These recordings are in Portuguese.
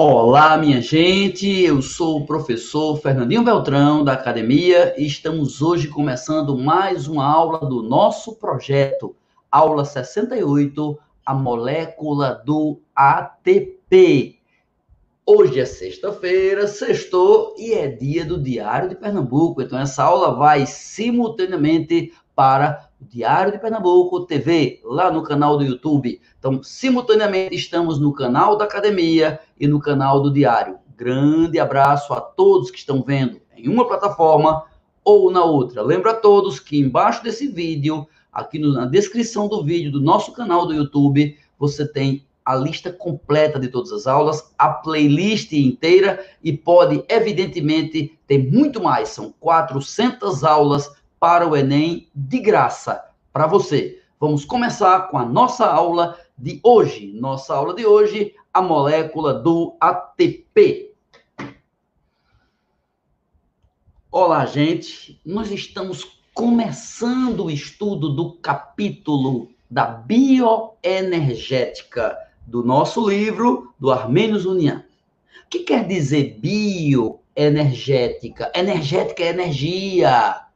Olá, minha gente. Eu sou o professor Fernandinho Beltrão da academia e estamos hoje começando mais uma aula do nosso projeto, aula 68, a molécula do ATP. Hoje é sexta-feira, sextou e é dia do Diário de Pernambuco. Então essa aula vai simultaneamente para Diário de Pernambuco TV, lá no canal do YouTube. Então, simultaneamente estamos no canal da Academia e no canal do Diário. Grande abraço a todos que estão vendo em uma plataforma ou na outra. Lembra a todos que embaixo desse vídeo, aqui na descrição do vídeo do nosso canal do YouTube, você tem a lista completa de todas as aulas, a playlist inteira e pode, evidentemente, ter muito mais. São 400 aulas para o Enem de graça para você. Vamos começar com a nossa aula de hoje. Nossa aula de hoje, a molécula do ATP. Olá, gente. Nós estamos começando o estudo do capítulo da bioenergética do nosso livro do Armênios União. O que quer dizer bioenergética? Energética é energia.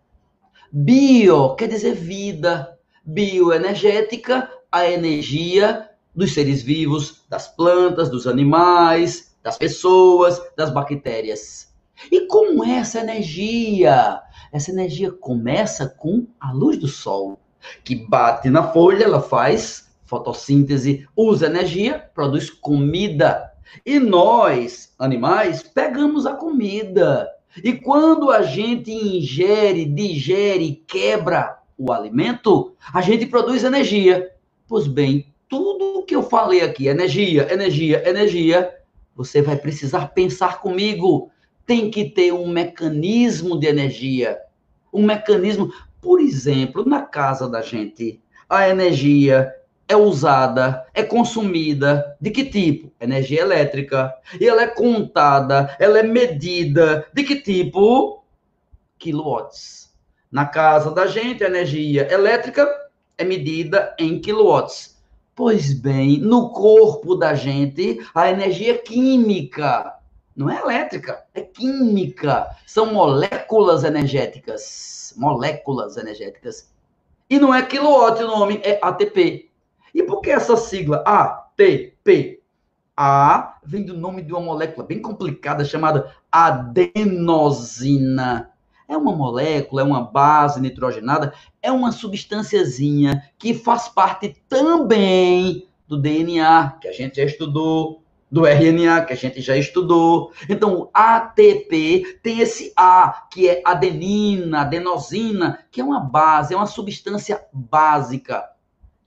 Bio quer dizer vida. Bioenergética, a energia dos seres vivos, das plantas, dos animais, das pessoas, das bactérias. E como é essa energia? Essa energia começa com a luz do sol, que bate na folha, ela faz fotossíntese, usa energia, produz comida. E nós, animais, pegamos a comida e quando a gente ingere, digere, quebra o alimento, a gente produz energia. Pois bem, tudo que eu falei aqui, energia, energia, energia, você vai precisar pensar comigo. Tem que ter um mecanismo de energia. Um mecanismo, por exemplo, na casa da gente, a energia é usada, é consumida de que tipo? Energia elétrica. E ela é contada, ela é medida de que tipo? Quilowatts. Na casa da gente, a energia elétrica é medida em quilowatts. Pois bem, no corpo da gente, a energia química não é elétrica, é química. São moléculas energéticas. Moléculas energéticas. E não é quilowatt o nome, é ATP. E por que essa sigla ATP? A vem do nome de uma molécula bem complicada chamada adenosina. É uma molécula, é uma base nitrogenada, é uma substânciazinha que faz parte também do DNA, que a gente já estudou, do RNA, que a gente já estudou. Então, o ATP tem esse A, que é adenina, adenosina, que é uma base, é uma substância básica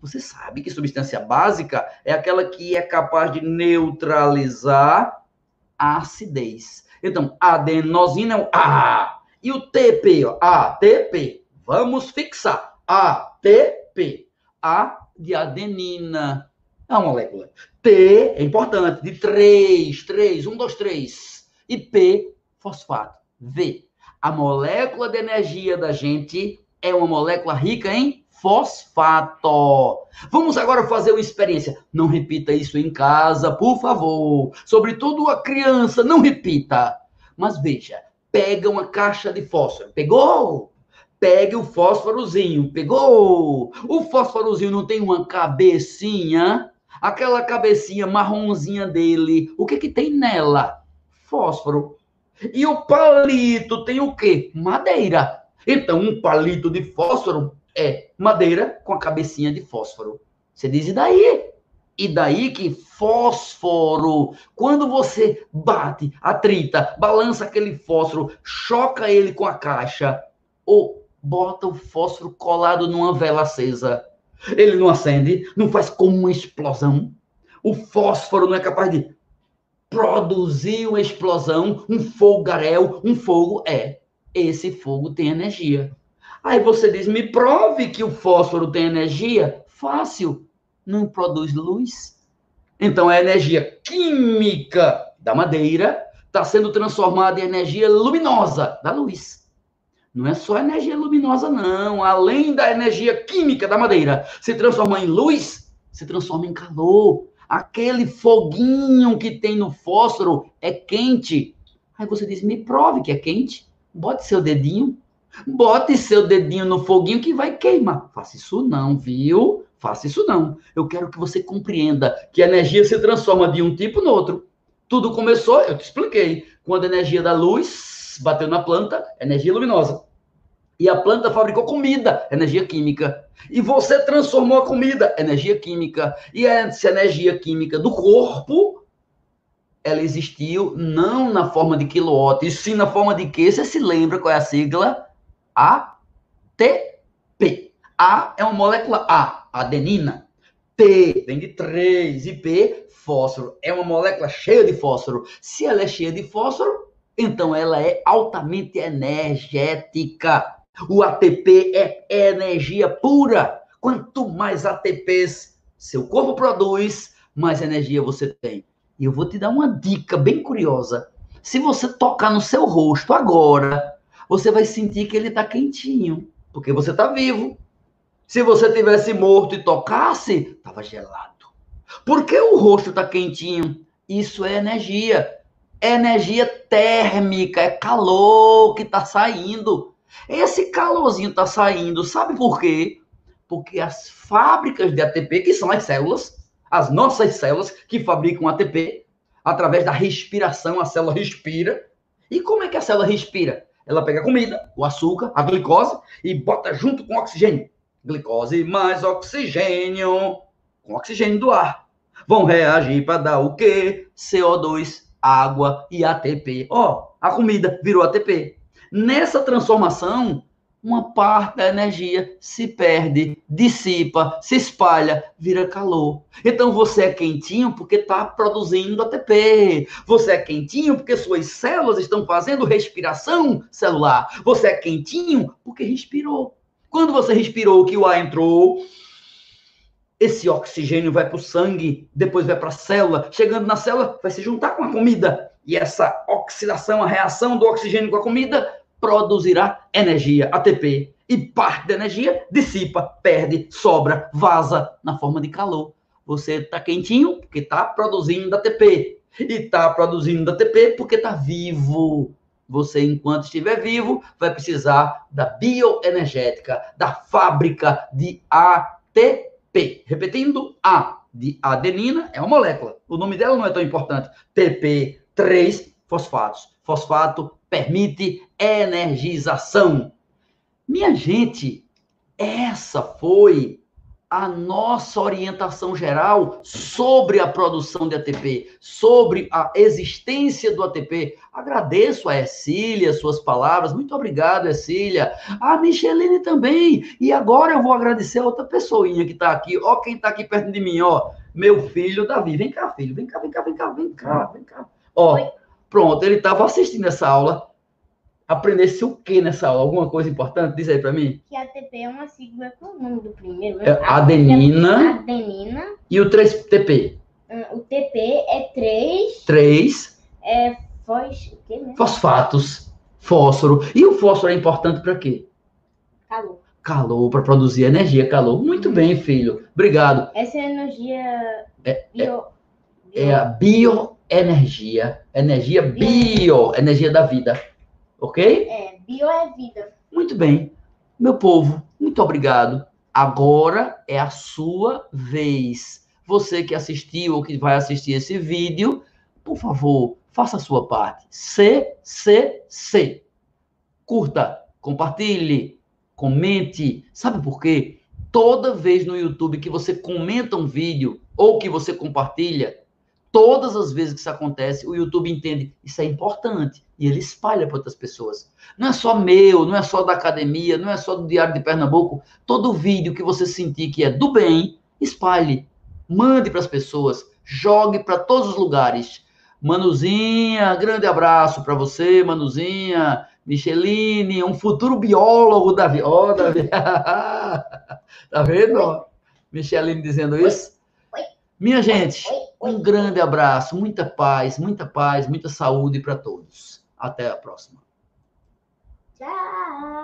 você sabe que substância básica é aquela que é capaz de neutralizar a acidez. Então, adenosina é o A. E o TP, ó, ATP. Vamos fixar. ATP. A de adenina. É uma molécula. T é importante, de 3, 3, 1, 2, 3. E P, fosfato. V. A molécula de energia da gente é uma molécula rica em fosfato. Vamos agora fazer uma experiência. Não repita isso em casa, por favor. Sobretudo a criança, não repita. Mas veja, pega uma caixa de fósforo. Pegou? Pegue o fósforozinho. Pegou? O fósforozinho não tem uma cabecinha? Aquela cabecinha marronzinha dele, o que que tem nela? Fósforo. E o palito tem o quê? Madeira. Então, um palito de fósforo é madeira com a cabecinha de fósforo. Você diz, e daí? E daí que fósforo, quando você bate, atrita, balança aquele fósforo, choca ele com a caixa, ou bota o fósforo colado numa vela acesa, ele não acende, não faz como uma explosão. O fósforo não é capaz de produzir uma explosão, um fogaréu, um fogo. É, esse fogo tem energia. Aí você diz: me prove que o fósforo tem energia. Fácil, não produz luz. Então a energia química da madeira está sendo transformada em energia luminosa da luz. Não é só energia luminosa, não. Além da energia química da madeira se transformar em luz, se transforma em calor. Aquele foguinho que tem no fósforo é quente. Aí você diz: me prove que é quente. Bote seu dedinho. Bote seu dedinho no foguinho que vai queimar. Faça isso não, viu? Faça isso não. Eu quero que você compreenda que a energia se transforma de um tipo no outro. Tudo começou, eu te expliquei, quando a energia da luz bateu na planta, energia luminosa. E a planta fabricou comida, energia química. E você transformou a comida, energia química. E essa energia química do corpo, ela existiu não na forma de quilowatt, e sim na forma de quê? Você se lembra qual é a sigla? ATP. A é uma molécula A, adenina. P vem de 3 e P, fósforo. É uma molécula cheia de fósforo. Se ela é cheia de fósforo, então ela é altamente energética. O ATP é energia pura. Quanto mais ATPs seu corpo produz, mais energia você tem. E eu vou te dar uma dica bem curiosa. Se você tocar no seu rosto agora, você vai sentir que ele está quentinho, porque você está vivo. Se você tivesse morto e tocasse, estava gelado. Por que o rosto está quentinho? Isso é energia. É energia térmica, é calor que está saindo. Esse calorzinho está saindo, sabe por quê? Porque as fábricas de ATP, que são as células, as nossas células que fabricam ATP, através da respiração, a célula respira. E como é que a célula respira? Ela pega a comida, o açúcar, a glicose e bota junto com oxigênio. Glicose mais oxigênio, com oxigênio do ar. Vão reagir para dar o quê? CO2, água e ATP. Ó, oh, a comida virou ATP. Nessa transformação, uma parte da energia se perde, dissipa, se espalha, vira calor. Então você é quentinho porque está produzindo ATP. Você é quentinho porque suas células estão fazendo respiração celular. Você é quentinho porque respirou. Quando você respirou, que o ar entrou, esse oxigênio vai para o sangue, depois vai para a célula. Chegando na célula, vai se juntar com a comida. E essa oxidação, a reação do oxigênio com a comida, produzirá energia, ATP, e parte da energia dissipa, perde, sobra, vaza na forma de calor. Você está quentinho porque está produzindo ATP. E está produzindo ATP porque está vivo. Você, enquanto estiver vivo, vai precisar da bioenergética, da fábrica de ATP. Repetindo, A de adenina é uma molécula. O nome dela não é tão importante. TP, 3 fosfatos. Fosfato permite energização. Minha gente, essa foi a nossa orientação geral sobre a produção de ATP, sobre a existência do ATP. Agradeço a Ercília suas palavras. Muito obrigado, Ercília. A Micheline também. E agora eu vou agradecer a outra pessoinha que está aqui. Ó, quem está aqui perto de mim, ó. Meu filho Davi. Vem cá, filho. Vem cá, vem cá, vem cá, vem cá, vem cá. Ó. Oi. Pronto, ele estava assistindo essa aula. Aprendesse o que nessa aula? Alguma coisa importante? Diz aí para mim. Que ATP é uma sigla comum do primeiro. É adenina. Adenina. E o 3-TP? Hum, o TP é 3. 3. É fos, o quê mesmo? Fosfatos. Fósforo. E o fósforo é importante para quê? Calor. Calor, para produzir energia, calor. Muito bem, filho. Obrigado. Essa é energia é, bio... é, é a bio energia, energia bio, energia da vida. Ok? É, bio é vida. Muito bem. Meu povo, muito obrigado. Agora é a sua vez. Você que assistiu ou que vai assistir esse vídeo, por favor, faça a sua parte. C, C, C. Curta, compartilhe, comente. Sabe por quê? Toda vez no YouTube que você comenta um vídeo ou que você compartilha, todas as vezes que isso acontece, o YouTube entende isso é importante e ele espalha para outras pessoas. Não é só meu, não é só da academia, não é só do Diário de Pernambuco. Todo vídeo que você sentir que é do bem, espalhe, mande para as pessoas, jogue para todos os lugares. Manuzinha, grande abraço para você, Manuzinha. Micheline, um futuro biólogo, Davi. Ó, oh, Davi. tá vendo? Micheline dizendo isso. Minha gente, um grande abraço, muita paz, muita paz, muita saúde para todos. Até a próxima. Tchau.